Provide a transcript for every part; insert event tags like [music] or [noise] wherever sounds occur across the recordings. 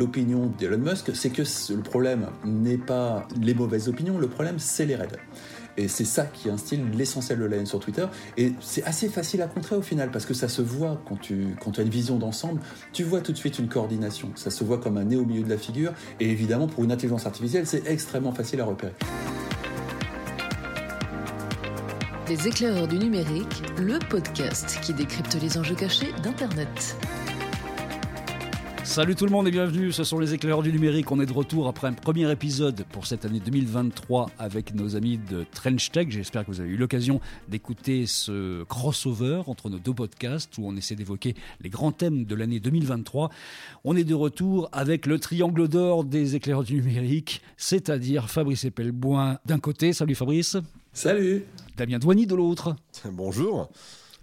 l'opinion d'Elon Musk, c'est que le problème n'est pas les mauvaises opinions, le problème c'est les raids. Et c'est ça qui instille l'essentiel de la haine sur Twitter. Et c'est assez facile à contrer au final, parce que ça se voit quand tu, as une vision d'ensemble, tu vois tout de suite une coordination. Ça se voit comme un nez au milieu de la figure. Et évidemment, pour une intelligence artificielle, c'est extrêmement facile à repérer. Les éclaireurs du numérique, le podcast qui décrypte les enjeux cachés d'Internet. Salut tout le monde et bienvenue, ce sont les éclaireurs du numérique. On est de retour après un premier épisode pour cette année 2023 avec nos amis de TrenchTech. J'espère que vous avez eu l'occasion d'écouter ce crossover entre nos deux podcasts où on essaie d'évoquer les grands thèmes de l'année 2023. On est de retour avec le triangle d'or des éclaireurs du numérique, c'est-à-dire Fabrice Epelboin d'un côté. Salut Fabrice. Salut. Damien Douany de l'autre. Bonjour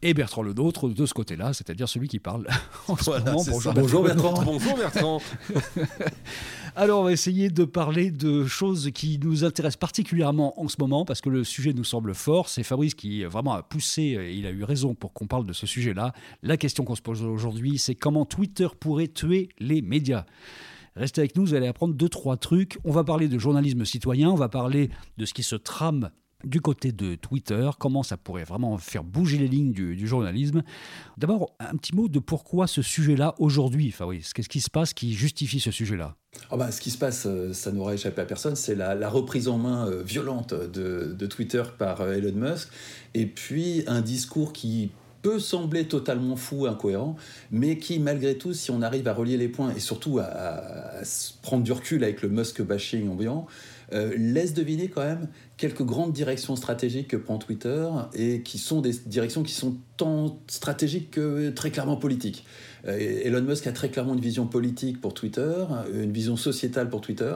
et Bertrand le nôtre de ce côté-là, c'est-à-dire celui qui parle [laughs] en ce moment. Bonjour, Bonjour Bertrand. Bonjour Bertrand. [laughs] [laughs] Alors on va essayer de parler de choses qui nous intéressent particulièrement en ce moment parce que le sujet nous semble fort. C'est Fabrice qui vraiment a poussé, et il a eu raison pour qu'on parle de ce sujet-là. La question qu'on se pose aujourd'hui, c'est comment Twitter pourrait tuer les médias. Restez avec nous, vous allez apprendre deux, trois trucs. On va parler de journalisme citoyen, on va parler de ce qui se trame du côté de Twitter, comment ça pourrait vraiment faire bouger les lignes du, journalisme. D'abord, un petit mot de pourquoi ce sujet-là aujourd'hui, Fabrice. Qu'est-ce qui se passe qui justifie ce sujet-là? Oh bah, Ce qui se passe, euh, ça n'aura échappé à personne, c'est la, reprise en main euh, violente de, Twitter par euh, Elon Musk, et puis un discours qui peut sembler totalement fou, incohérent, mais qui, malgré tout, si on arrive à relier les points et surtout à, prendre du recul avec le Musk bashing ambiant, laisse deviner quand même quelques grandes directions stratégiques que prend Twitter et qui sont des directions qui sont tant stratégiques que très clairement politiques. Euh, Elon Musk a très clairement une vision politique pour Twitter, une vision sociétale pour Twitter.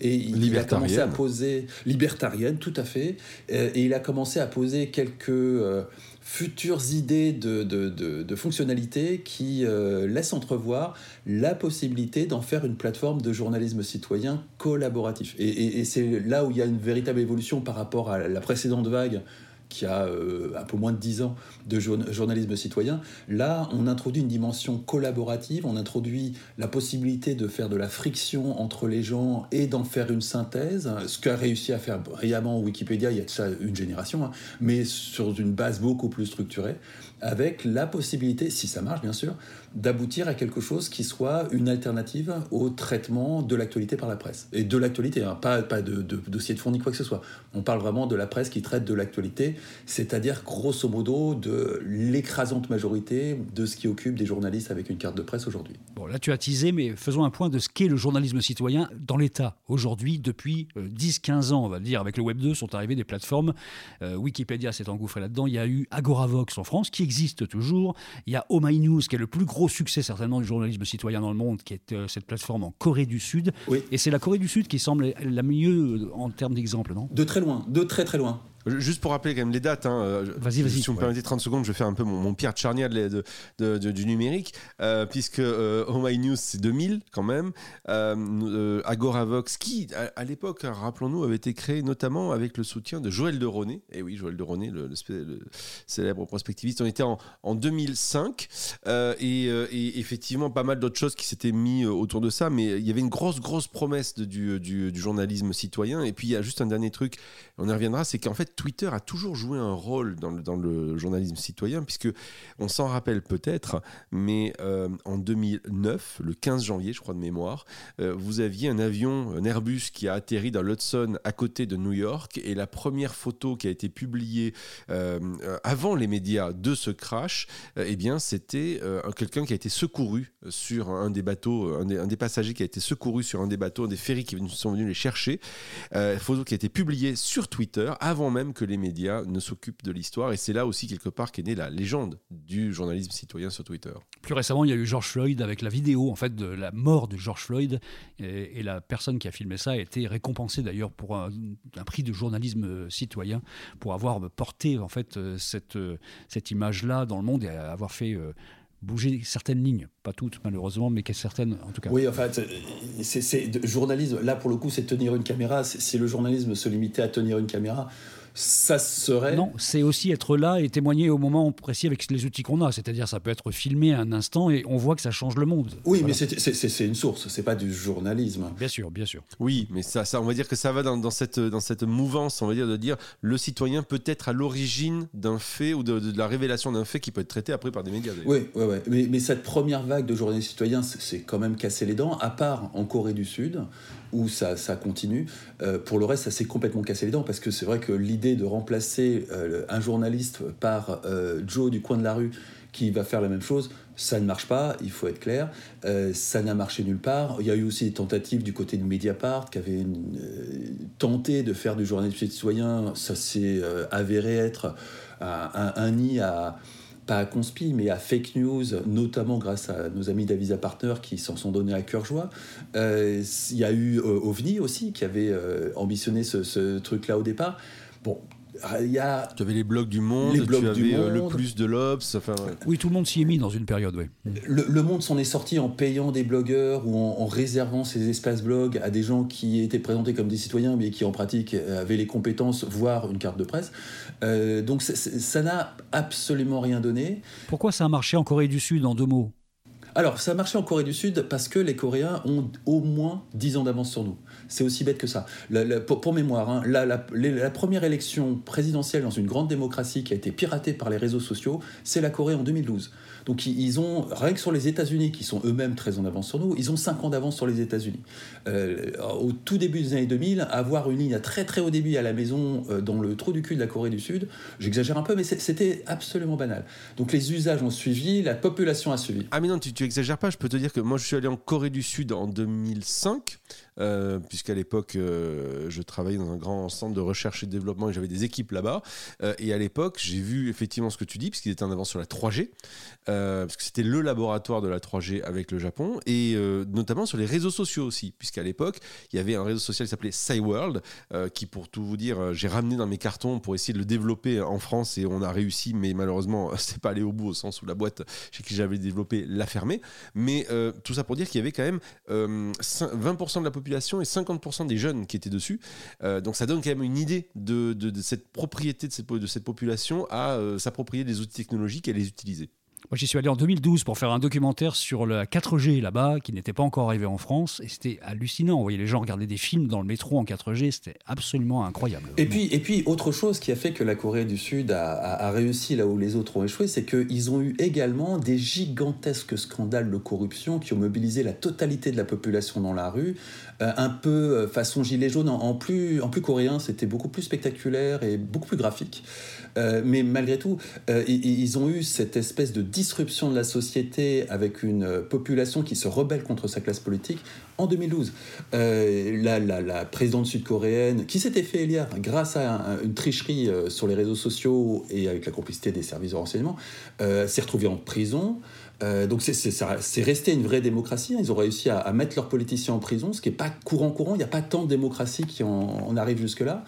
Et il a commencé à poser libertarienne, tout à fait. Euh, et il a commencé à poser quelques euh, futures idées de, de, fonctionnalités qui laissent entrevoir la possibilité d'en faire une plateforme de journalisme citoyen collaboratif. Et, et c'est là où il y a une véritable évolution par rapport à la précédente vague qui a euh, un peu moins de 10 ans de journalisme citoyen. Là, on introduit une dimension collaborative, on introduit la possibilité de faire de la friction entre les gens et d'en faire une synthèse, ce qu'a réussi à faire brillamment Wikipédia il y a de une génération, hein, mais sur une base beaucoup plus structurée, avec la possibilité, si ça marche bien sûr, d'aboutir à quelque chose qui soit une alternative au traitement de l'actualité par la presse. Et de l'actualité, hein, pas, de, dossier de fond quoi que ce soit. On parle vraiment de la presse qui traite de l'actualité, c'est-à-dire grosso modo de l'écrasante majorité de ce qui occupe des journalistes avec une carte de presse aujourd'hui. Bon, là tu as teasé, mais faisons un point de ce qu'est le journalisme citoyen dans l'État. Aujourd'hui, depuis 10-15 euh, ans, on va dire, avec le Web 2, sont arrivées des plateformes. Euh, Wikipédia s'est engouffré là-dedans. Il y a eu Agoravox en France, qui existe toujours. Il y a Oh My News, qui est le plus gros succès certainement du journalisme citoyen dans le monde, qui est euh, cette plateforme en Corée du Sud. Et c'est la Corée du Sud qui semble la mieux en termes d'exemple, non? De très loin, de très très loin. Juste pour rappeler quand même les dates, hein, euh, vas-y, vas-y. Si vous me permettez 30 secondes, je vais faire un peu mon, mon Pierre Charnia de, de, du numérique, euh, puisque euh, Oh My News c'est 2000 quand même, Agoravox qui à, l'époque, hein, rappelons-nous, avait été créé notamment avec le soutien de Joël de Roné, et eh oui Joël de Roné, le, célèbre prospectiviste, on était en, en 2005, et, et, effectivement pas mal d'autres choses qui s'étaient mis autour de ça, mais il y avait une grosse grosse promesse de, du, du, du journalisme citoyen, et puis il y a juste un dernier truc, on y reviendra, c'est qu'en fait Twitter a toujours joué un rôle dans le, journalisme citoyen, puisque on s'en rappelle peut-être, mais euh, en 2009, le 15 janvier, je crois de mémoire, euh, vous aviez un avion, un Airbus qui a atterri dans l'Hudson à côté de New York, et la première photo qui a été publiée euh, avant les médias de ce crash, eh bien, c'était quelqu'un qui a été secouru sur un des bateaux, un des, passagers qui a été secouru sur un des bateaux, des ferries qui sont venus les chercher, photo qui a été publiée sur Twitter avant même que les médias ne s'occupent de l'histoire. Et c'est là aussi, quelque part, qu'est née la légende du journalisme citoyen sur Twitter. Plus récemment, il y a eu George Floyd avec la vidéo en fait, de la mort de George Floyd. Et, la personne qui a filmé ça a été récompensée d'ailleurs pour un, prix de journalisme citoyen pour avoir porté en fait, cette, cette image-là dans le monde et avoir fait. Euh, bouger certaines lignes, pas toutes malheureusement, mais certaines en tout cas. Oui, en fait, c'est journalisme. Là, pour le coup, c'est tenir une caméra. Si le journalisme se limitait à tenir une caméra, ça serait. Non, c'est aussi être là et témoigner au moment précis avec les outils qu'on a. C'est-à-dire, ça peut être filmé un instant et on voit que ça change le monde. Oui, mais c'est une source, c'est pas du journalisme. Bien sûr, bien sûr. Oui, mais ça, ça on va dire que ça va dans, cette, dans cette mouvance, on va dire, de dire le citoyen peut être à l'origine d'un fait ou de, la révélation d'un fait qui peut être traité après par des médias. Oui, oui, oui. Mais, mais, cette première vague de journalistes citoyens, c'est quand même cassé les dents, à part en Corée du Sud où ça, continue. Euh, pour le reste, ça s'est complètement cassé les dents parce que c'est vrai que l'idée de remplacer euh, un journaliste par euh, Joe du coin de la rue qui va faire la même chose, ça ne marche pas, il faut être clair. ça n'a marché nulle part. Il y a eu aussi des tentatives du côté de Mediapart qui avait tenté de faire du journalisme citoyen. Ça s'est avéré être un nid à pas à conspi, mais à fake news, notamment grâce à nos amis d'Avisa Partner qui s'en sont donnés à cœur joie. Euh, il y a eu euh, OVNI aussi, qui avait euh, ambitionné ce, ce truc-là au départ. Bon, il y a... Tu avais les blogs du monde, les blogs tu avais euh, le plus de l'Obs. Enfin, Oui, tout le monde s'y est mis dans une période, oui. Le, monde s'en est sorti en payant des blogueurs ou en, réservant ces espaces blogs à des gens qui étaient présentés comme des citoyens, mais qui en pratique avaient les compétences, voire une carte de presse. Euh, donc ça n'a absolument rien donné. Pourquoi ça a marché en Corée du Sud en deux mots? Alors, ça a marché en Corée du Sud parce que les Coréens ont au moins 10 ans d'avance sur nous. C'est aussi bête que ça. pour, mémoire, hein, la, première élection présidentielle dans une grande démocratie qui a été piratée par les réseaux sociaux, c'est la Corée en 2012. Donc ils ont, rien que sur les États-Unis, qui sont eux-mêmes très en avance sur nous, ils ont 5 ans d'avance sur les États-Unis. Euh, au tout début des années 2000, avoir une ligne à très très haut débit à la maison euh, dans le trou du cul de la Corée du Sud, j'exagère un peu, mais c'était absolument banal. Donc les usages ont suivi, la population a suivi. Ah mais non, tu, tu exagères pas, je peux te dire que moi je suis allé en Corée du Sud en 2005. Euh, puisqu'à l'époque, euh, je travaillais dans un grand centre de recherche et développement et j'avais des équipes là-bas. Euh, et à l'époque, j'ai vu effectivement ce que tu dis, puisqu'ils étaient en avance sur la 3G, parce que c'était le laboratoire de la 3G avec le Japon, et notamment sur les réseaux sociaux aussi, puisqu'à l'époque, il y avait un réseau social qui s'appelait SciWorld, qui, pour tout vous dire, j'ai ramené dans mes cartons pour essayer de le développer en France et on a réussi, mais malheureusement, [laughs] c'est pas allé au bout au sens où la boîte chez qui j'avais développé l'a fermé. Mais tout ça pour dire qu'il y avait quand même 20% de la population et 50% des jeunes qui étaient dessus. Euh, donc ça donne quand même une idée de, cette propriété de cette, population à euh, s'approprier des outils technologiques et à les utiliser. Moi, j'y suis allé en 2012 pour faire un documentaire sur la 4G là-bas, qui n'était pas encore arrivé en France, et c'était hallucinant. Vous voyez les gens regarder des films dans le métro en 4G, c'était absolument incroyable. Et puis, et puis, autre chose qui a fait que la Corée du Sud a, réussi là où les autres ont échoué, c'est qu'ils ont eu également des gigantesques scandales de corruption qui ont mobilisé la totalité de la population dans la rue, euh, un peu euh, façon gilet jaune, en plus coréen, c'était beaucoup plus spectaculaire et beaucoup plus graphique. Euh, mais malgré tout, ils ont eu cette espèce de disruption de la société avec une euh, population qui se rebelle contre sa classe politique en 2012. Euh, la, présidente sud-coréenne, qui s'était fait élire grâce à une tricherie euh, sur les réseaux sociaux et avec la complicité des services de renseignement, s'est retrouvée en prison. donc c'est resté une vraie démocratie. Ils ont réussi à, mettre leurs politiciens en prison, ce qui n'est pas courant courant. Il n'y a pas tant de démocratie qui en arrive jusque-là.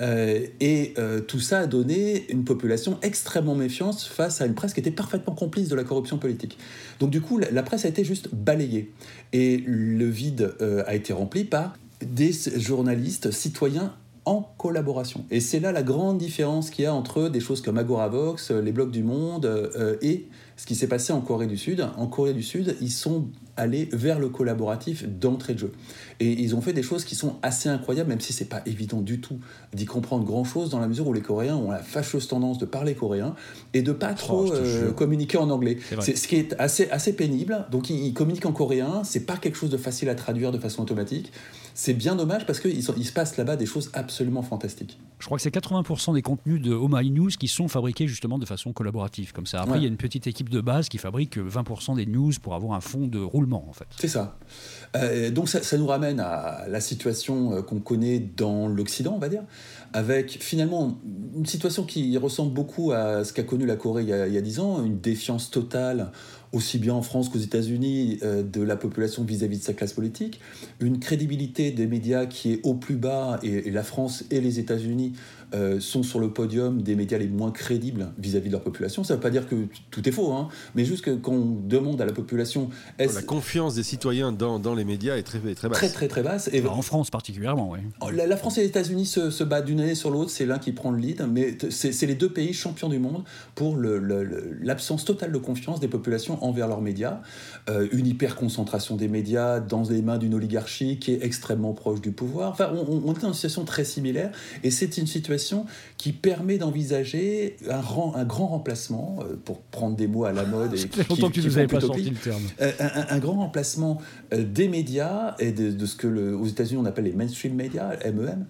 Euh, et euh, tout ça a donné une population extrêmement méfiante face à une presse qui était parfaitement complice de la corruption politique. Donc du coup, la, presse a été juste balayée. Et le vide euh, a été rempli par des journalistes citoyens en collaboration. Et c'est là la grande différence qu'il y a entre des choses comme Agoravox, les blogs du Monde et ce qui s'est passé en Corée du Sud. En Corée du Sud, ils sont allés vers le collaboratif d'entrée de jeu. Et ils ont fait des choses qui sont assez incroyables, même si c'est pas évident du tout d'y comprendre grand-chose, dans la mesure où les Coréens ont la fâcheuse tendance de parler coréen et de pas trop oh, euh, communiquer en anglais. C'est ce qui est assez, assez pénible. Donc ils, communiquent en coréen, c'est pas quelque chose de facile à traduire de façon automatique. C'est bien dommage parce qu'il il se passe là-bas des choses absolument fantastiques. Je crois que c'est 80% des contenus de Oh My News qui sont fabriqués justement de façon collaborative, comme ça. Après, il y a une petite équipe de base qui fabrique 20% des news pour avoir un fond de roulement, en fait. C'est ça. Euh, donc ça, nous ramène à la situation euh, qu'on connaît dans l'Occident, on va dire, avec finalement une situation qui ressemble beaucoup à ce qu'a connu la Corée il y, a, dix ans, une défiance totale aussi bien en France qu'aux États-Unis, euh, de la population vis-à-vis de sa classe politique, une crédibilité des médias qui est au plus bas, et, la France et les États-Unis euh, sont sur le podium des médias les moins crédibles vis-à-vis de leur population. Ça ne veut pas dire que tout est faux, hein, mais juste que quand on demande à la population... La confiance des citoyens dans, dans, les médias est très, très basse. Très très très basse. Et... en France particulièrement, oui. Oh, la, France et les États-Unis se, se, battent d'une année sur l'autre, c'est l'un qui prend le lead, mais c'est les deux pays champions du monde pour l'absence totale de confiance des populations envers leurs médias. Euh, une hyper-concentration des médias dans les mains d'une oligarchie qui est extrêmement proche du pouvoir. Enfin, on, on est dans une situation très similaire, et c'est une situation qui permet d'envisager un, un, grand remplacement, euh, pour prendre des mots à la mode. Et [laughs] qui, longtemps que vous pas sorti le terme. Euh, un, grand remplacement des médias et de, ce que le, aux États-Unis on appelle les mainstream médias, MEM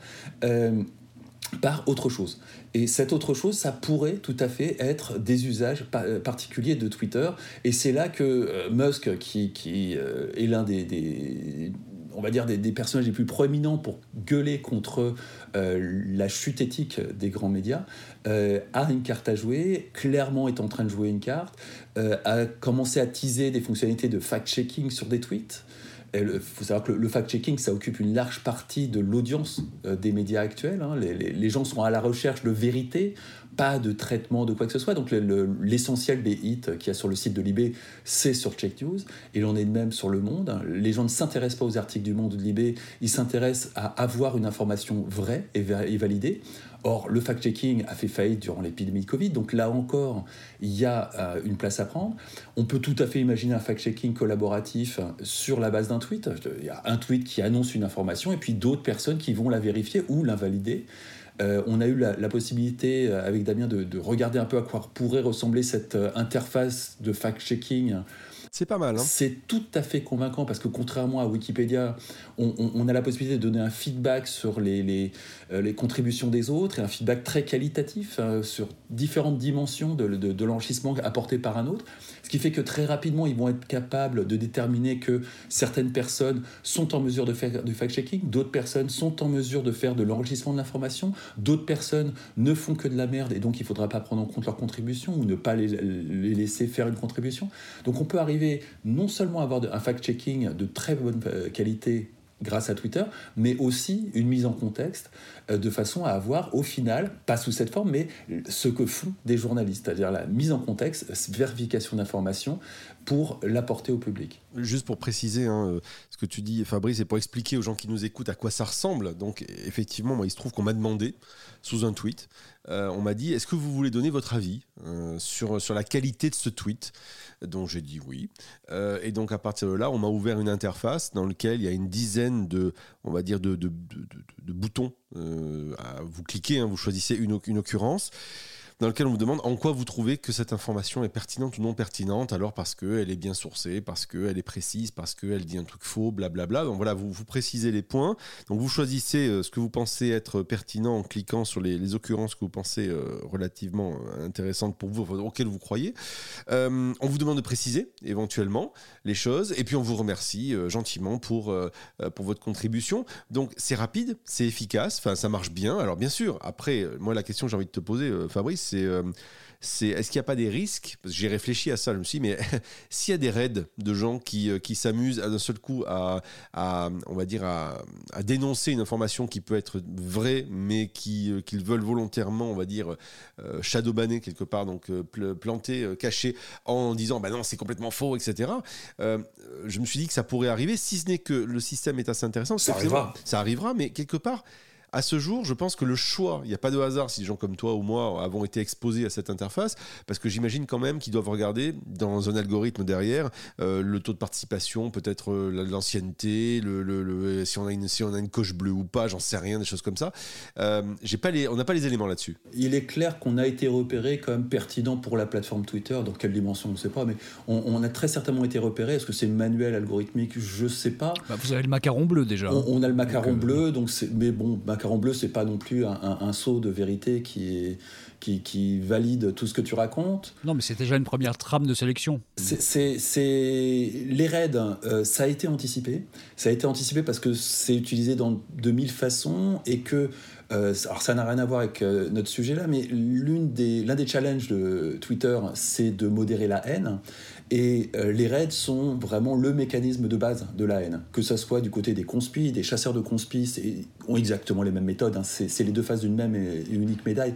par autre chose. Et cette autre chose, ça pourrait tout à fait être des usages particuliers de Twitter. Et c'est là que euh, Musk, qui, qui euh, est l'un des, on va dire des, personnages les plus proéminents pour gueuler contre euh, la chute éthique des grands médias, a une carte à jouer, clairement est en train de jouer une carte, a commencé à teaser des fonctionnalités de fact-checking sur des tweets. Il faut savoir que le, fact-checking, ça occupe une large partie de l'audience euh, des médias actuels. Hein. Les, gens sont à la recherche de vérité, pas de traitement de quoi que ce soit. Donc l'essentiel des hits qu'il y a sur le site de Libé, c'est sur Check News. Et l'on est de même sur Le Monde. Les gens ne s'intéressent pas aux articles du Monde ou de Libé, ils s'intéressent à avoir une information vraie et validée. Or, le fact-checking a fait faillite durant l'épidémie de Covid, donc là encore, il y a euh, une place à prendre. On peut tout à fait imaginer un fact-checking collaboratif sur la base d'un tweet. Il y a un tweet qui annonce une information et puis d'autres personnes qui vont la vérifier ou l'invalider. Euh, on a eu la, possibilité, euh, avec Damien, de, de, regarder un peu à quoi pourrait ressembler cette interface de fact-checking c'est pas mal. Hein. C'est tout à fait convaincant parce que contrairement à Wikipédia, on, a la possibilité de donner un feedback sur les, euh, contributions des autres et un feedback très qualitatif hein, sur différentes dimensions de, l'enrichissement apporté par un autre. Ce qui fait que très rapidement, ils vont être capables de déterminer que certaines personnes sont en mesure de faire du fact-checking, d'autres personnes sont en mesure de faire de l'enrichissement de l'information, d'autres personnes ne font que de la merde et donc il ne faudra pas prendre en compte leur contribution ou ne pas les, les laisser faire une contribution. Donc on peut arriver non seulement avoir un fact-checking de très bonne euh, qualité grâce à Twitter, mais aussi une mise en contexte de façon à avoir au final, pas sous cette forme, mais ce que font des journalistes, c'est-à-dire la mise en contexte, vérification d'informations pour l'apporter au public. Juste pour préciser hein, euh, ce que tu dis, Fabrice, et pour expliquer aux gens qui nous écoutent à quoi ça ressemble. Donc, effectivement, il se trouve qu'on m'a demandé, sous un tweet, on m'a dit est-ce que vous voulez donner votre avis sur, sur la qualité de ce tweet? Donc j'ai dit oui. Euh, et donc à partir de là, on m'a ouvert une interface dans laquelle il y a une dizaine de, on va dire, de, boutons. Euh, vous cliquez, hein, vous choisissez une occurrence dans lequel on vous demande en quoi vous trouvez que cette information est pertinente ou non pertinente, alors parce qu'elle est bien sourcée, parce qu'elle est précise, parce qu'elle dit un truc faux, blablabla. Donc voilà, vous, vous précisez les points. Donc vous choisissez euh, ce que vous pensez être pertinent en cliquant sur les, occurrences que vous pensez euh, relativement euh, intéressantes pour vous, auxquelles vous croyez. on vous demande de préciser éventuellement les choses, et puis on vous remercie gentiment pour, pour votre contribution. Donc c'est rapide, c'est efficace, ça marche bien. Alors bien sûr, après, moi la question que j'ai envie de te poser, Fabrice, c'est euh, c'est est-ce qu'il n'y a pas des risques? J'ai réfléchi à ça, je me suis dit, mais [laughs] s'il y a des raids de gens qui, euh, qui s'amusent d'un seul coup à, on va dire, à, dénoncer une information qui peut être vraie, mais euh, qu'ils veulent volontairement, on va dire, euh, shadowbanner quelque part, donc planter, cacher, en disant, bah non, c'est complètement faux, etc. je me suis dit que ça pourrait arriver, si ce n'est que le système est assez intéressant. Ça arrivera. Ça arrivera, mais quelque part, à ce jour, je pense que le choix, il n'y a pas de hasard si des gens comme toi ou moi avons été exposés à cette interface, parce que j'imagine quand même qu'ils doivent regarder dans un algorithme derrière euh, le taux de participation, peut-être euh, l'ancienneté, le, si, on a une, si on a une coche bleue ou pas, j'en sais rien, des choses comme ça. Euh, j'ai pas les, on n'a pas les éléments là-dessus. Il est clair qu'on a été repéré comme pertinent pour la plateforme Twitter, dans quelle dimension, on ne sait pas, mais on, a très certainement été repéré. Est-ce que c'est manuel, algorithmique? Je ne sais pas. Bah, vous avez le macaron bleu déjà. On, a le macaron bleu, donc mais bon, macaron bleu, c'est pas non plus un, saut de vérité qui, est, qui, qui, valide tout ce que tu racontes. Non, mais c'est déjà une première trame de sélection. C'est les raids, euh, ça a été anticipé. Ça a été anticipé parce que c'est utilisé dans de mille façons et que alors ça n'a rien à voir avec notre sujet là, mais l'un des, des challenges de Twitter, c'est de modérer la haine. Et euh, les raids sont vraiment le mécanisme de base de la haine. Que ce soit du côté des conspis, des chasseurs de conspis, ont exactement les mêmes méthodes. Hein. c'est les deux faces d'une même et unique médaille.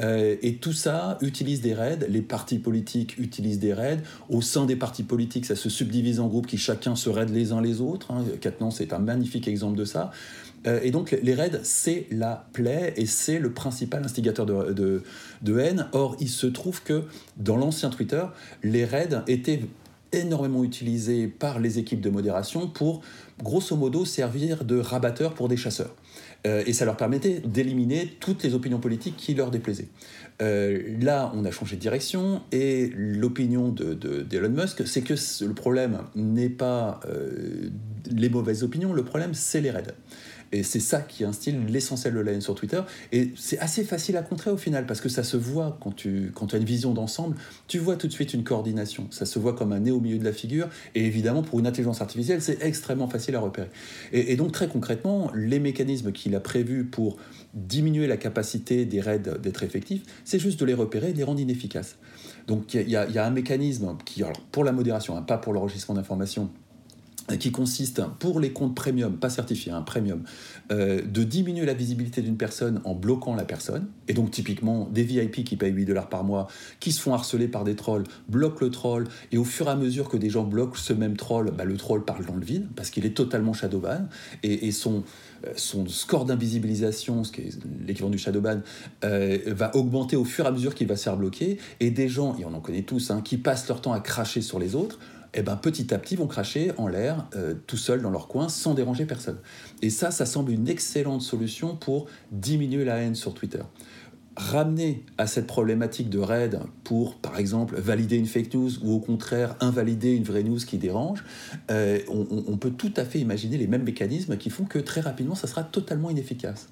Euh, et tout ça utilise des raids. Les partis politiques utilisent des raids. Au sein des partis politiques, ça se subdivise en groupes qui chacun se raident les uns les autres. Hein. c'est un magnifique exemple de ça. Euh, et donc les raids, c'est la plaie et c'est le principal instigateur de, haine. Or, il se trouve que dans l'ancien Twitter, les raids étaient énormément utilisés par les équipes de modération pour, grosso modo, servir de rabatteurs pour des chasseurs. Euh, et ça leur permettait d'éliminer toutes les opinions politiques qui leur déplaisaient. Euh, là, on a changé de direction et l'opinion d'Elon de, Musk, c'est que le problème n'est pas les mauvaises opinions, le problème, c'est les raids. Et c'est ça qui instille l'essentiel de la sur Twitter. Et c'est assez facile à contrer au final, parce que ça se voit quand tu, as une vision d'ensemble, tu vois tout de suite une coordination. Ça se voit comme un nez au milieu de la figure. Et évidemment, pour une intelligence artificielle, c'est extrêmement facile à repérer. Et, donc, très concrètement, les mécanismes qu'il a prévus pour diminuer la capacité des raids d'être effectifs, c'est juste de les repérer et de les rendre inefficaces. Donc, il y, y, a un mécanisme qui, pour la modération, hein, pas pour l'enregistrement d'informations, qui consiste pour les comptes premium, pas certifiés, un premium, euh, de diminuer la visibilité d'une personne en bloquant la personne. Et donc typiquement, des VIP qui payent 8 dollars par mois, qui se font harceler par des trolls, bloquent le troll, et au fur et à mesure que des gens bloquent ce même troll, bah, le troll parle dans le vide, parce qu'il est totalement shadowban, et, euh, son score d'invisibilisation, ce qui est l'équivalent du shadowban, euh, va augmenter au fur et à mesure qu'il va se faire bloquer, et des gens, et on en connaît tous, hein, qui passent leur temps à cracher sur les autres, eh ben, petit à petit vont cracher en l'air euh, tout seuls dans leur coin sans déranger personne. Et ça, ça semble une excellente solution pour diminuer la haine sur Twitter. Ramener à cette problématique de raid pour, par exemple, valider une fake news ou au contraire invalider une vraie news qui dérange, euh, on, peut tout à fait imaginer les mêmes mécanismes qui font que très rapidement, ça sera totalement inefficace.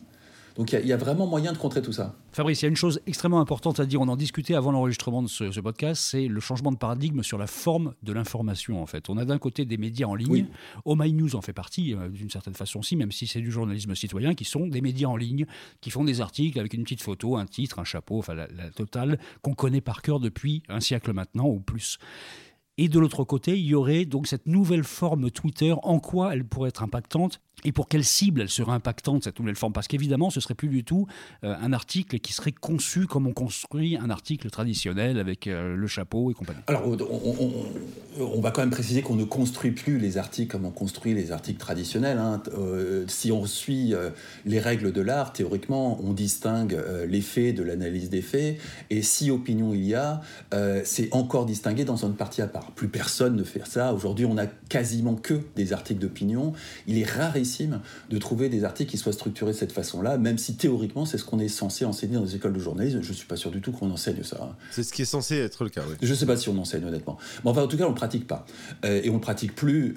Donc il y, a vraiment moyen de contrer tout ça. Fabrice, il y a une chose extrêmement importante à dire, on en discutait avant l'enregistrement de ce, podcast, c'est le changement de paradigme sur la forme de l'information en fait. On a d'un côté des médias en ligne, oui. Oh My News en fait partie euh, d'une certaine façon aussi, même si c'est du journalisme citoyen, qui sont des médias en ligne, qui font des articles avec une petite photo, un titre, un chapeau, enfin la totale, qu'on connaît par cœur depuis un siècle maintenant ou plus. Et de l'autre côté, il y aurait donc cette nouvelle forme Twitter. En quoi elle pourrait être impactante? Et pour quelle cible elle serait impactante, cette nouvelle forme? Parce qu'évidemment, ce serait plus du tout euh, un article qui serait conçu comme on construit un article traditionnel avec euh, le chapeau et compagnie. Alors, on, va quand même préciser qu'on ne construit plus les articles comme on construit les articles traditionnels. Hein. Euh, si on suit les règles de l'art, théoriquement, on distingue les faits de l'analyse des faits. Et si opinion il y a, c'est encore distingué dans une partie à part. Plus personne ne fait ça. Aujourd'hui, on a quasiment que des articles d'opinion. Il est rarissime de trouver des articles qui soient structurés de cette façon-là, même si théoriquement c'est ce qu'on est censé enseigner dans les écoles de journalisme. Je ne suis pas sûr du tout qu'on enseigne ça. Hein. C'est ce qui est censé être le cas, oui. Je ne sais pas si on enseigne honnêtement. Mais enfin, en tout cas, on ne le pratique pas. Euh, et on ne pratique plus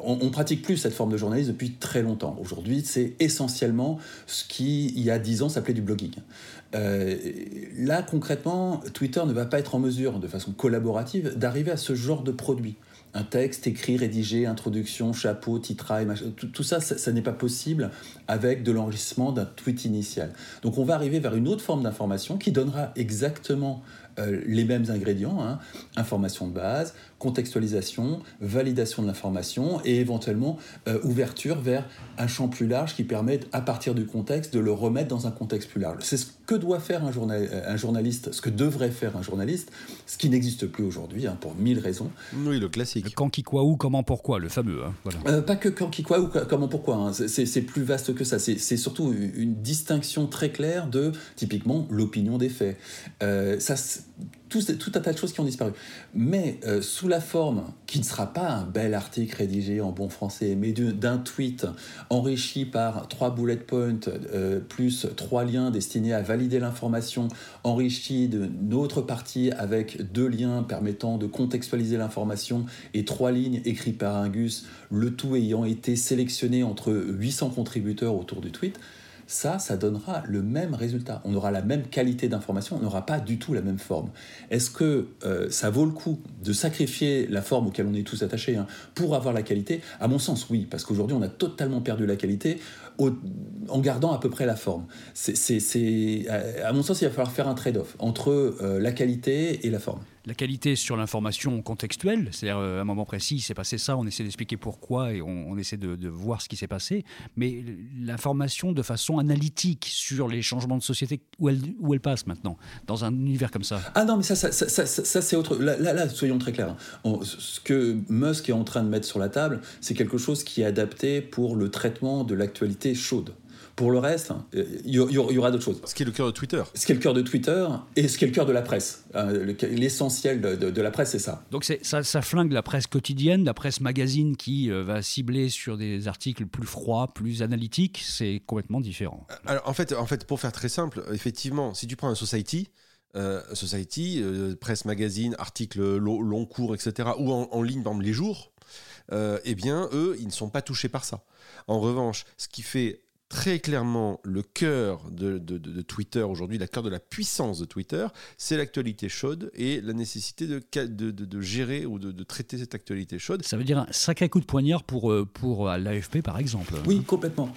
on, ne pratique plus cette forme de journalisme depuis très longtemps. Aujourd'hui, c'est essentiellement ce qui, il y a dix ans, s'appelait du blogging. Euh, là, concrètement, Twitter ne va pas être en mesure, de façon collaborative, d'arriver à ce genre de produit un texte écrit, rédigé, introduction, chapeau, titrail, tout, ça, ça, n'est pas possible avec de l'enregistrement d'un tweet initial. Donc on va arriver vers une autre forme d'information qui donnera exactement euh, les mêmes ingrédients, hein. information de base, contextualisation, validation de l'information et éventuellement euh, ouverture vers un champ plus large qui permet à partir du contexte de le remettre dans un contexte plus large. Que doit faire un, un, journaliste, ce que devrait faire un journaliste, ce qui n'existe plus aujourd'hui hein, pour mille raisons. Oui, le classique. Quand, qui, quoi, où, comment, pourquoi, le fameux. Hein, voilà. Euh, pas que quand, qui, quoi, où, comment, pourquoi. C'est plus vaste que ça. C'est surtout une distinction très claire de typiquement l'opinion des faits. Euh, ça, tout, tout, un tas de choses qui ont disparu. Mais euh, sous la forme, qui ne sera pas un bel article rédigé en bon français, mais d'un tweet enrichi par trois bullet points, euh, plus trois liens destinés à valider l'information, enrichi d'une autre partie avec deux liens permettant de contextualiser l'information et trois lignes écrites par Ingus, le tout ayant été sélectionné entre 800 contributeurs autour du tweet, ça, ça donnera le même résultat. On aura la même qualité d'information, on n'aura pas du tout la même forme. Est-ce que euh, ça vaut le coup de sacrifier la forme auquel on est tous attachés hein, pour avoir la qualité? À mon sens, oui, parce qu'aujourd'hui, on a totalement perdu la qualité en gardant à peu près la forme. C'est, à mon sens, il va falloir faire un trade-off entre euh, la qualité et la forme la qualité sur l'information contextuelle, c'est-à-dire euh, à un moment précis, il s'est passé ça, on essaie d'expliquer pourquoi et on, essaie de, voir ce qui s'est passé, mais l'information de façon analytique sur les changements de société, où elle, où elle passe maintenant, dans un univers comme ça. Ah non, mais ça, ça, ça, c'est autre. Là, là, soyons très clairs. Hein. ce que Musk est en train de mettre sur la table, c'est quelque chose qui est adapté pour le traitement de l'actualité chaude. Pour le reste, il hein, y, aura d'autres choses. Ce qui est le cœur de Twitter. Ce qui est le cœur de Twitter et ce qui est le cœur de la presse. Euh, l'essentiel de, la presse, c'est ça. Donc ça, ça, flingue la presse quotidienne, la presse magazine qui euh, va cibler sur des articles plus froids, plus analytiques. C'est complètement différent. Alors, en, fait, en fait, pour faire très simple, effectivement, si tu prends un Society, euh, Society, presse magazine, articles long, cours, etc., ou en, ligne, par exemple, les jours, eh bien, eux, ils ne sont pas touchés par ça. En revanche, ce qui fait très clairement le cœur de, Twitter aujourd'hui, le cœur de la puissance de Twitter, c'est l'actualité chaude et la nécessité de, de gérer ou de, traiter cette actualité chaude. Ça veut dire un sacré coup de poignard pour, euh, pour euh, l'AFP par exemple. Oui, complètement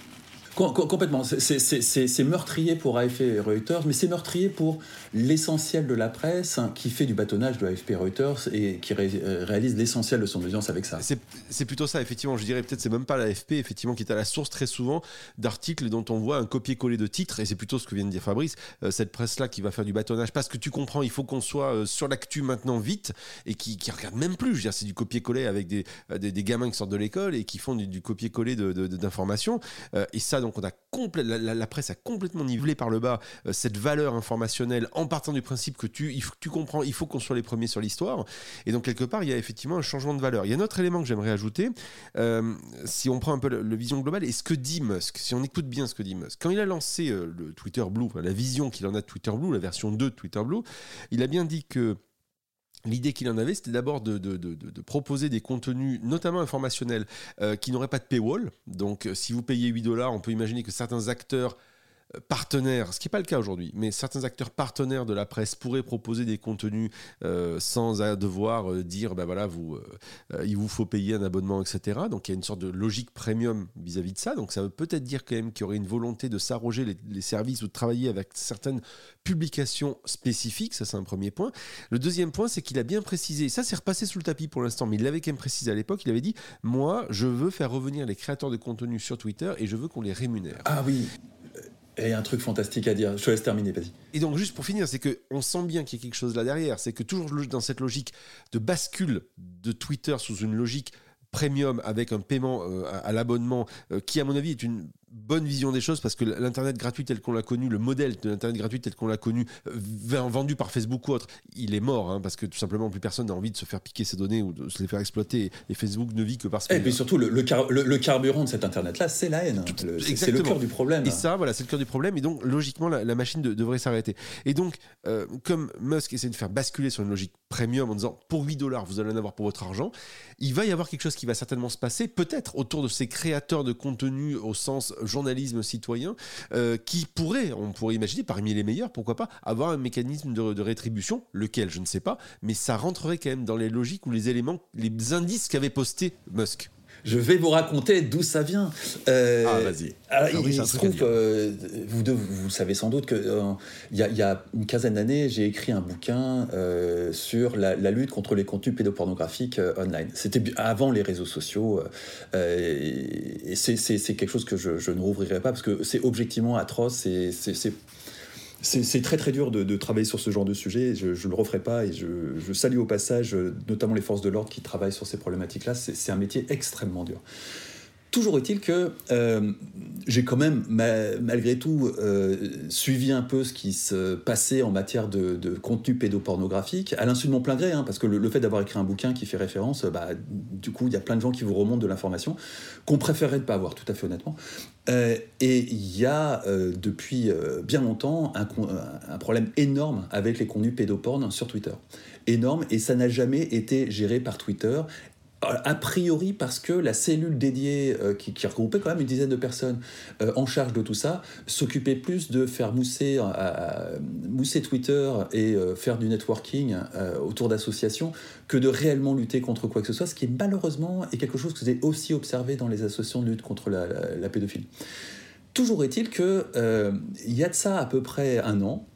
complètement. C'est meurtrier pour AFP et Reuters, mais c'est meurtrier pour l'essentiel de la presse hein, qui fait du bâtonnage de AFP Reuters et qui euh, réalise l'essentiel de son audience avec ça. C'est plutôt ça, effectivement. Je dirais peut-être c'est même pas l'AFP, effectivement, qui est à la source très souvent d'articles dont on voit un copier-coller de titres, et c'est plutôt ce que vient de dire Fabrice, euh, cette presse-là qui va faire du bâtonnage. Parce que tu comprends, il faut qu'on soit euh, sur l'actu maintenant vite et qui, qui regarde même plus. Je veux dire, c'est du copier-coller avec des, des, gamins qui sortent de l'école et qui font du, copier-coller d'informations. et ça, donc on a la, presse a complètement nivelé par le bas euh, cette valeur informationnelle en partant du principe que tu, tu comprends, il faut qu'on soit les premiers sur l'histoire. Et donc quelque part, il y a effectivement un changement de valeur. Il y a un autre élément que j'aimerais ajouter, euh, si on prend un peu le, vision globale, et ce que dit Musk, si on écoute bien ce que dit Musk, quand il a lancé euh, le Twitter Blue, la vision qu'il en a de Twitter Blue, la version 2 de Twitter Blue, il a bien dit que L'idée qu'il en avait, c'était d'abord de, proposer des contenus, notamment informationnels, euh, qui n'auraient pas de paywall. Donc, euh, si vous payez 8 dollars, on peut imaginer que certains acteurs partenaires, ce qui n'est pas le cas aujourd'hui, mais certains acteurs partenaires de la presse pourraient proposer des contenus euh, sans devoir euh, dire, ben voilà, vous, euh, il vous faut payer un abonnement, etc. Donc il y a une sorte de logique premium vis-à-vis de ça. Donc ça veut peut-être dire quand même qu'il y aurait une volonté de s'arroger les, services ou de travailler avec certaines publications spécifiques. Ça, c'est un premier point. Le deuxième point, c'est qu'il a bien précisé, ça c'est repassé sous le tapis pour l'instant, mais il l'avait quand même précisé à l'époque, il avait dit, moi, je veux faire revenir les créateurs de contenu sur Twitter et je veux qu'on les rémunère. Ah oui, et un truc fantastique à dire. Je te laisse terminer, vas-y. Et donc, juste pour finir, c'est qu'on sent bien qu'il y a quelque chose là derrière. C'est que toujours dans cette logique de bascule de Twitter sous une logique premium avec un paiement euh, à, l'abonnement euh, qui à mon avis est une bonne vision des choses parce que l'internet gratuit tel qu'on l'a connu le modèle de l'internet gratuit tel qu'on l'a connu euh, vendu par Facebook ou autre il est mort hein, parce que tout simplement plus personne n'a envie de se faire piquer ses données ou de se les faire exploiter. Et Facebook ne vit que parce que et puis surtout le, le, carburant de cet internet là c'est la haine. C'est le cœur du problème. Et ça voilà c'est le cœur du problème. Et donc logiquement la, machine devrait s'arrêter. Et donc comme Musk essaie de faire basculer sur une logique premium en disant pour 8 dollars vous allez en avoir pour votre argent il va y avoir quelque chose qui va certainement se passer, peut-être autour de ces créateurs de contenu au sens journalisme citoyen, euh, qui pourraient, on pourrait imaginer, parmi les meilleurs, pourquoi pas, avoir un mécanisme de, de, rétribution, lequel je ne sais pas, mais ça rentrerait quand même dans les logiques ou les éléments, les indices qu'avait posté Musk. Je vais vous raconter d'où ça vient. Euh, ah, vas-y. Ah, il, se trouve, euh, vous, vous savez sans doute que euh, y, a une quinzaine d'années, j'ai écrit un bouquin sur la, lutte contre les contenus pédopornographiques online. C'était avant les réseaux sociaux, et c'est quelque chose que je, je ne rouvrirai pas parce que c'est objectivement atroce. C'est c'est très très dur de, travailler sur ce genre de sujet. Je ne le referai pas et je, salue au passage notamment les forces de l'ordre qui travaillent sur ces problématiques-là. C'est un métier extrêmement dur. Toujours est-il que euh, j'ai quand même, malgré tout, euh, suivi un peu ce qui se passait en matière de, contenu pédopornographique, à l'insu de mon plein gré, hein, parce que le, fait d'avoir écrit un bouquin qui fait référence, bah, du coup, il y a plein de gens qui vous remontent de l'information qu'on préférerait ne pas avoir, tout à fait honnêtement. Euh, et il y a depuis bien longtemps un, problème énorme avec les contenus pédoporn sur Twitter. Énorme, et ça n'a jamais été géré par Twitter a priori parce que la cellule dédiée, euh, qui, regroupait quand même une dizaine de personnes euh, en charge de tout ça, s'occupait plus de faire mousser, Twitter et euh, faire du networking autour d'associations que de réellement lutter contre quoi que ce soit, ce qui malheureusement est quelque chose que avez aussi observé dans les associations de lutte contre la, pédophilie. Toujours est-il qu'il y a de ça à peu près un an,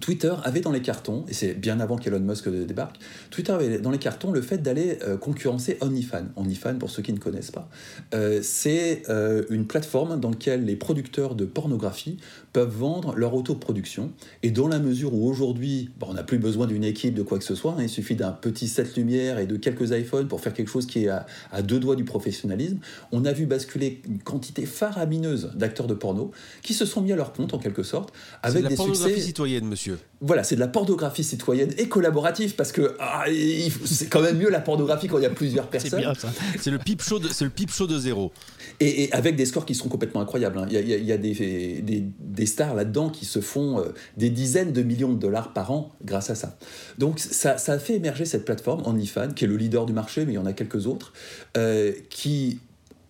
Twitter avait dans les cartons, et c'est bien avant qu'Elon Musk débarque, Twitter avait dans les cartons le fait d'aller euh, concurrencer OnlyFans. OnlyFans, pour ceux qui ne connaissent pas, euh, c'est euh, une plateforme dans laquelle les producteurs de pornographie peuvent vendre leur autoproduction. Et dans la mesure où aujourd'hui, on n'a plus besoin d'une équipe de quoi que ce soit, hein, il suffit d'un petit set lumière et de quelques iPhones pour faire quelque chose qui est à, à, deux doigts du professionnalisme, on a vu basculer une quantité faramineuse d'acteurs de porno qui se sont mis à leur compte en quelque sorte avec des succès citoyenne, monsieur. Voilà, c'est de la pornographie citoyenne et collaborative parce que ah, c'est quand même mieux la pornographie quand il y a plusieurs personnes. C'est le pipe show de, c'est le pipe show de zéro. Et, avec des scores qui sont complètement incroyables. Hein. Il y a, des, des, stars là-dedans qui se font euh, des dizaines de millions de dollars par an grâce à ça. Donc ça, ça a fait émerger cette plateforme OnlyFans, qui est le leader du marché, mais il y en a quelques autres, euh, qui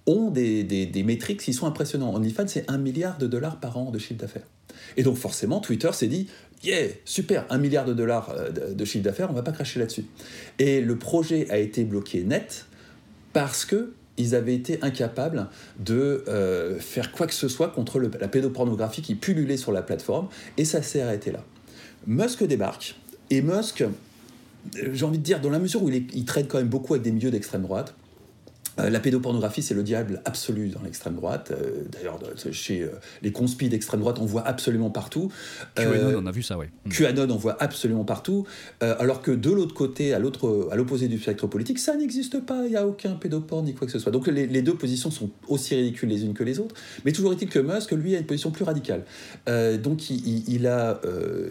ont des, des, métriques qui sont impressionnants. OnlyFans, c'est un milliard de dollars par an de chiffre d'affaires. Et donc forcément, Twitter s'est dit, yeah, super, un milliard de dollars euh, de, chiffre d'affaires, on va pas cracher là-dessus. Et le projet a été bloqué net parce que ils avaient été incapables de euh, faire quoi que ce soit contre la pédopornographie qui pullulait sur la plateforme, et ça s'est arrêté là. Musk débarque, et Musk, euh, j'ai envie de dire, dans la mesure où il, il traite quand même beaucoup avec des milieux d'extrême droite, la pédopornographie, c'est le diable absolu dans l'extrême droite. Euh, d'ailleurs, chez euh, les conspis d'extrême droite, on voit absolument partout. QAnon, on a vu ça, oui. Mm. QAnon, on voit absolument partout. alors que de l'autre côté, à l'opposé du spectre politique, ça n'existe pas. Il n'y a aucun pédoporn ni quoi que ce soit. Donc les, deux positions sont aussi ridicules les unes que les autres. Mais toujours est-il que Musk, lui, a une position plus radicale. donc il, a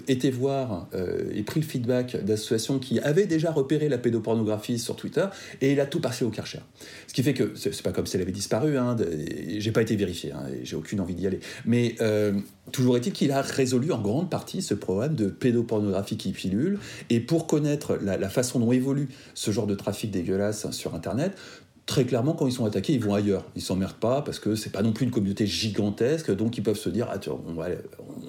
été voir et pris le feedback d'associations qui avaient déjà repéré la pédopornographie sur Twitter et il a tout passé au Karcher. Ce qui fait que c'est pas comme si elle avait disparu, hein, j'ai pas été vérifié, hein, j'ai aucune envie d'y aller. Mais euh, toujours est-il qu'il a résolu en grande partie ce problème de pédopornographie qui pilule. Et pour connaître la, façon dont évolue ce genre de trafic dégueulasse sur Internet, très clairement, quand ils sont attaqués, ils vont ailleurs. Ils s'emmerdent pas parce que c'est pas non plus une communauté gigantesque, donc ils peuvent se dire ah, aller,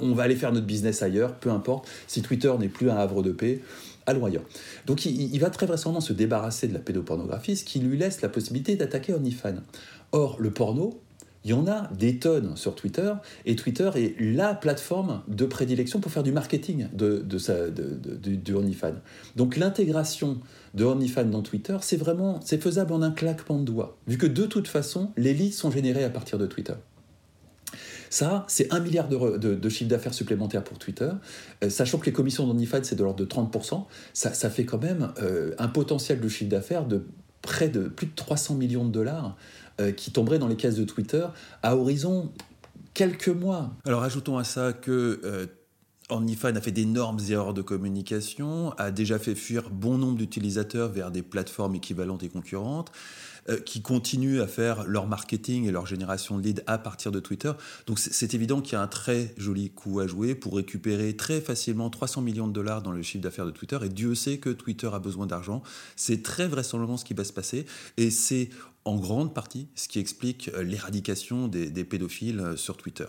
on va aller faire notre business ailleurs, peu importe. Si Twitter n'est plus un havre de paix, ailleurs. Donc il, va très vraisemblablement se débarrasser de la pédopornographie, ce qui lui laisse la possibilité d'attaquer OnlyFans. Or, le porno, il y en a des tonnes sur Twitter, et Twitter est la plateforme de prédilection pour faire du marketing de, de, OnlyFans. Donc l'intégration de OnlyFans dans Twitter, c'est vraiment c'est faisable en un claquement de doigts, vu que de toute façon, les leads sont générés à partir de Twitter. Ça, c'est un milliard de, de, chiffre d'affaires supplémentaire pour Twitter. Euh, sachant que les commissions d'OnlyFans, c'est de l'ordre de 30%, ça, fait quand même euh, un potentiel de chiffre d'affaires de près de plus de 300 millions de dollars euh, qui tomberaient dans les caisses de Twitter à horizon quelques mois. Alors ajoutons à ça que OnlyFans a fait d'énormes erreurs de communication, a déjà fait fuir bon nombre d'utilisateurs vers des plateformes équivalentes et concurrentes. Euh, qui continuent à faire leur marketing et leur génération de leads à partir de Twitter. Donc c'est évident qu'il y a un très joli coup à jouer pour récupérer très facilement 300 millions de dollars dans le chiffre d'affaires de Twitter. Et Dieu sait que Twitter a besoin d'argent. C'est très vraisemblablement ce qui va se passer. Et c'est en grande partie ce qui explique euh, l'éradication des, pédophiles euh, sur Twitter.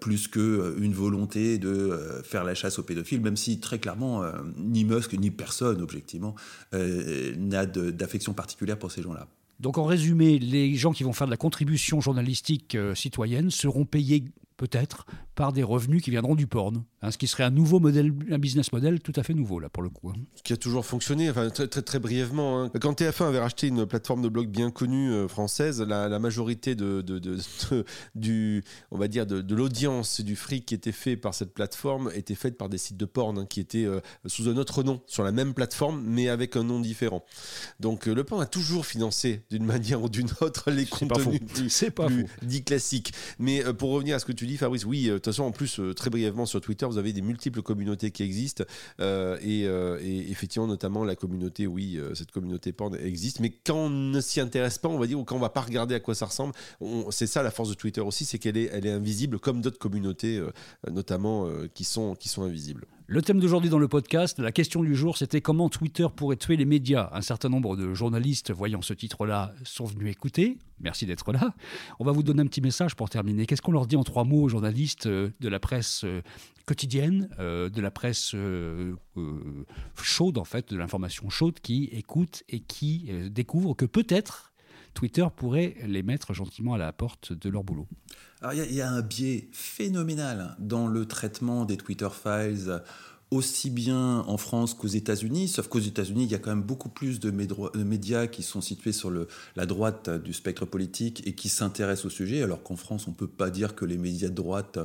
plus qu'une volonté de faire la chasse aux pédophiles, même si très clairement, ni Musk ni personne, objectivement, n'a d'affection particulière pour ces gens-là. Donc en résumé, les gens qui vont faire de la contribution journalistique euh, citoyenne seront payés peut-être par des revenus qui viendront du porn. Hein, ce qui serait un nouveau modèle, un business model tout à fait nouveau là pour le coup. Hein. Ce qui a toujours fonctionné, enfin très très, très brièvement. Hein. Quand TF1 avait racheté une plateforme de blog bien connue euh, française, la, majorité de, de, de, du, on va dire de, l'audience et du fric qui était fait par cette plateforme était faite par des sites de porn qui étaient euh, sous un autre nom sur la même plateforme mais avec un nom différent. Donc euh, le porn a toujours financé d'une manière ou d'une autre les contenus plus, pas plus dits classiques. Mais pour revenir à ce que tu dis, Fabrice, oui, de toute façon en plus très brièvement sur Twitter vous avez des multiples communautés qui existent. Euh, euh, et, effectivement, notamment la communauté, oui, euh, cette communauté porn existe. Mais quand on ne s'y intéresse pas, on va dire, ou quand on va pas regarder à quoi ça ressemble, c'est ça la force de Twitter aussi, c'est qu'elle est, invisible, comme d'autres communautés, notamment, qui, sont, qui sont invisibles. Le thème d'aujourd'hui dans le podcast, la question du jour, c'était comment Twitter pourrait tuer les médias. Un certain nombre de journalistes, voyant ce titre-là, sont venus écouter. Merci d'être là. On va vous donner un petit message pour terminer. Qu'est-ce qu'on leur dit en trois mots aux journalistes de la presse quotidienne, euh, de la presse chaude, en fait, de l'information chaude, qui écoute et qui découvre que peut-être Twitter pourrait les mettre gentiment à la porte de leur boulot. Alors il y, a un biais phénoménal dans le traitement des Twitter files aussi bien en France qu'aux États-Unis, sauf qu'aux États-Unis, il y a quand même beaucoup plus de médias qui sont situés sur la droite du spectre politique et qui s'intéressent au sujet, alors qu'en France, on ne peut pas dire que les médias de droite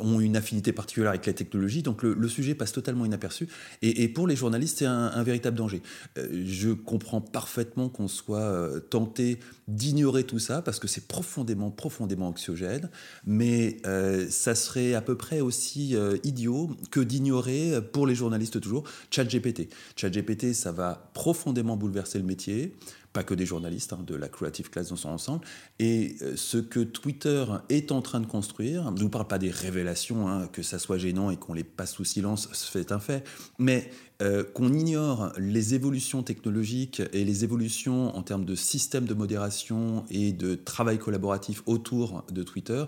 ont une affinité particulière avec la technologie, donc le, sujet passe totalement inaperçu. Et, pour les journalistes, c'est un, véritable danger. Euh, je comprends parfaitement qu'on soit euh, tenté d'ignorer tout ça, parce que c'est profondément, profondément anxiogène, mais euh, ça serait à peu près aussi idiot que d'ignorer pour les journalistes toujours, ChatGPT. ChatGPT, ça va profondément bouleverser le métier, pas que des journalistes, hein, de la creative class dans son ensemble. Et euh, ce que Twitter est en train de construire, je ne vous parle pas des révélations, hein, que ça soit gênant et qu'on les passe sous silence, c'est un fait, mais euh, qu'on ignore les évolutions technologiques et les évolutions en termes de système de modération et de travail collaboratif autour de Twitter,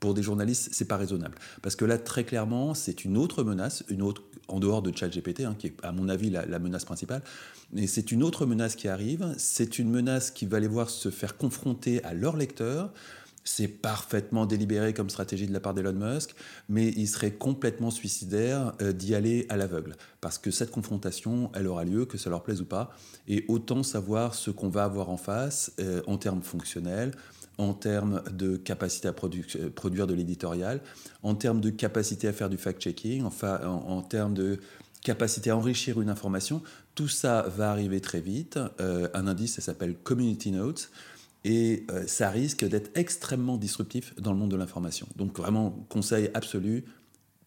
pour des journalistes, c'est pas raisonnable. Parce que là, très clairement, c'est une autre menace, une autre en dehors de ChatGPT, hein, qui est à mon avis la, menace principale. Mais c'est une autre menace qui arrive. C'est une menace qui va les voir se faire confronter à leurs lecteurs. C'est parfaitement délibéré comme stratégie de la part d'Elon Musk, mais il serait complètement suicidaire euh, d'y aller à l'aveugle. Parce que cette confrontation, elle aura lieu, que ça leur plaise ou pas. Et autant savoir ce qu'on va avoir en face euh, en termes fonctionnels, en termes de capacité à euh, produire de l'éditorial, en termes de capacité à faire du fact-checking, enfin, en, termes de capacité à enrichir une information. Tout ça va arriver très vite. Un indice, ça s'appelle Community Notes. Et euh, ça risque d'être extrêmement disruptif dans le monde de l'information. Donc vraiment, conseil absolu,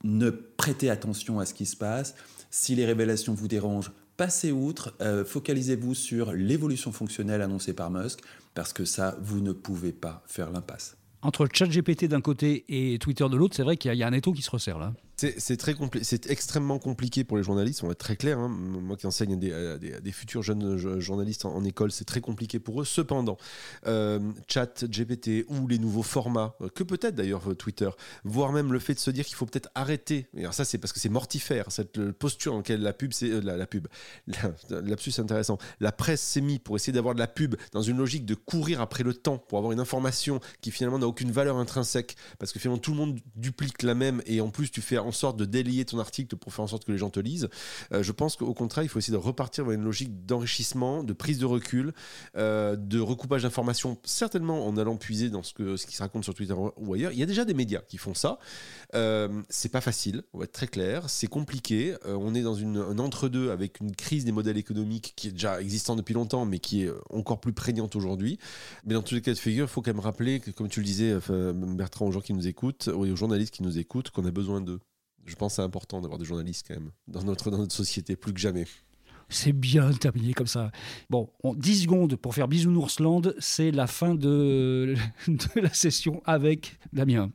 ne prêtez attention à ce qui se passe. Si les révélations vous dérangent, passez outre, focalisez-vous sur l'évolution fonctionnelle annoncée par Musk parce que ça, vous ne pouvez pas faire l'impasse. Entre ChatGPT d'un côté et Twitter de l'autre, c'est vrai qu'il y, a un étau qui se resserre là. C'est très c'est extrêmement compliqué pour les journalistes. On va être très clair. Hein. Moi qui enseigne des, des, futurs jeunes journalistes en, école, c'est très compliqué pour eux. Cependant, euh, chat, GPT ou les nouveaux formats, euh, que peut-être d'ailleurs euh, Twitter, voire même le fait de se dire qu'il faut peut-être arrêter. Et alors ça, c'est parce que c'est mortifère cette posture dans laquelle la pub, c'est la, la, pub, l'absus [laughs] intéressant. La presse s'est mise pour essayer d'avoir de la pub dans une logique de courir après le temps pour avoir une information qui finalement n'a aucune valeur intrinsèque parce que finalement tout le monde duplique la même et en plus tu fais en sorte de délier ton article pour faire en sorte que les gens te lisent. Euh, je pense qu'au contraire, il faut essayer de repartir vers une logique d'enrichissement, de prise de recul, euh, de recoupage d'informations, certainement en allant puiser dans ce, que, ce qui se raconte sur Twitter ou ailleurs. Il y a déjà des médias qui font ça. Euh, c'est pas facile, on va être très clair, c'est compliqué. on est dans un entre-deux avec une crise des modèles économiques qui est déjà existante depuis longtemps, mais qui est encore plus prégnante aujourd'hui. Mais dans tous les cas de figure, il faut quand même rappeler que, comme tu le disais, Bertrand, aux gens qui nous écoutent, aux journalistes qui nous écoutent, qu'on a besoin d'eux. Je pense que c'est important d'avoir des journalistes quand même dans notre, dans notre société, plus que jamais. C'est bien terminé comme ça. Bon, 10 secondes pour faire Bisounoursland, c'est la fin [laughs] de, la session avec Damien.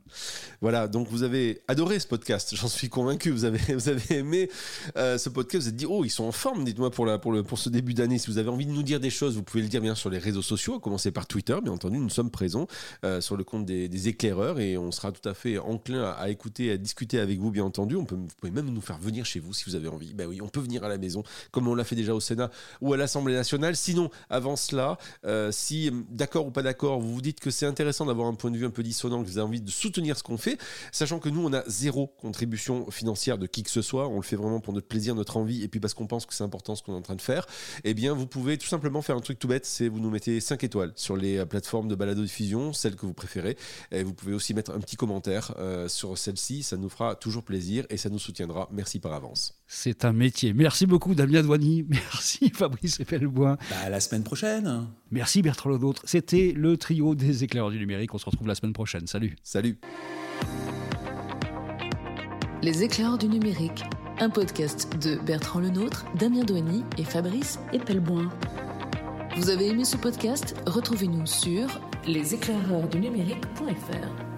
Voilà, donc vous avez adoré ce podcast, j'en suis convaincu. Vous avez, [laughs] vous avez aimé euh, ce podcast, vous avez dit, oh, ils sont en forme, dites-moi, pour, pour, pour ce début d'année. Si vous avez envie de nous dire des choses, vous pouvez le dire bien sur les réseaux sociaux, à commencer par Twitter, bien entendu. Nous sommes présents euh, sur le compte des, éclaireurs et on sera tout à fait enclin à, écouter, à discuter avec vous, bien entendu. On peut, vous pouvez même nous faire venir chez vous si vous avez envie. Ben oui, on peut venir à la maison, comme on l'a déjà au Sénat ou à l'Assemblée nationale. Sinon, avant cela, euh, si d'accord ou pas d'accord, vous vous dites que c'est intéressant d'avoir un point de vue un peu dissonant, que vous avez envie de soutenir ce qu'on fait, sachant que nous, on a zéro contribution financière de qui que ce soit, on le fait vraiment pour notre plaisir, notre envie, et puis parce qu'on pense que c'est important ce qu'on est en train de faire, eh bien, vous pouvez tout simplement faire un truc tout bête, c'est vous nous mettez 5 étoiles sur les euh, plateformes de balado-diffusion, celles que vous préférez, et vous pouvez aussi mettre un petit commentaire euh, sur celle-ci, ça nous fera toujours plaisir et ça nous soutiendra. Merci par avance. C'est un métier. Merci beaucoup Damien Douany. [laughs] Merci Fabrice Epelboin. Bah, à la semaine prochaine. Merci Bertrand Lenôtre. C'était le trio des éclaireurs du numérique. On se retrouve la semaine prochaine. Salut. Salut. Les éclaireurs du numérique. Un podcast de Bertrand Lenôtre, Damien Douany et Fabrice Epelboin. Vous avez aimé ce podcast? Retrouvez-nous sur leséclaireurdunumérique.fr.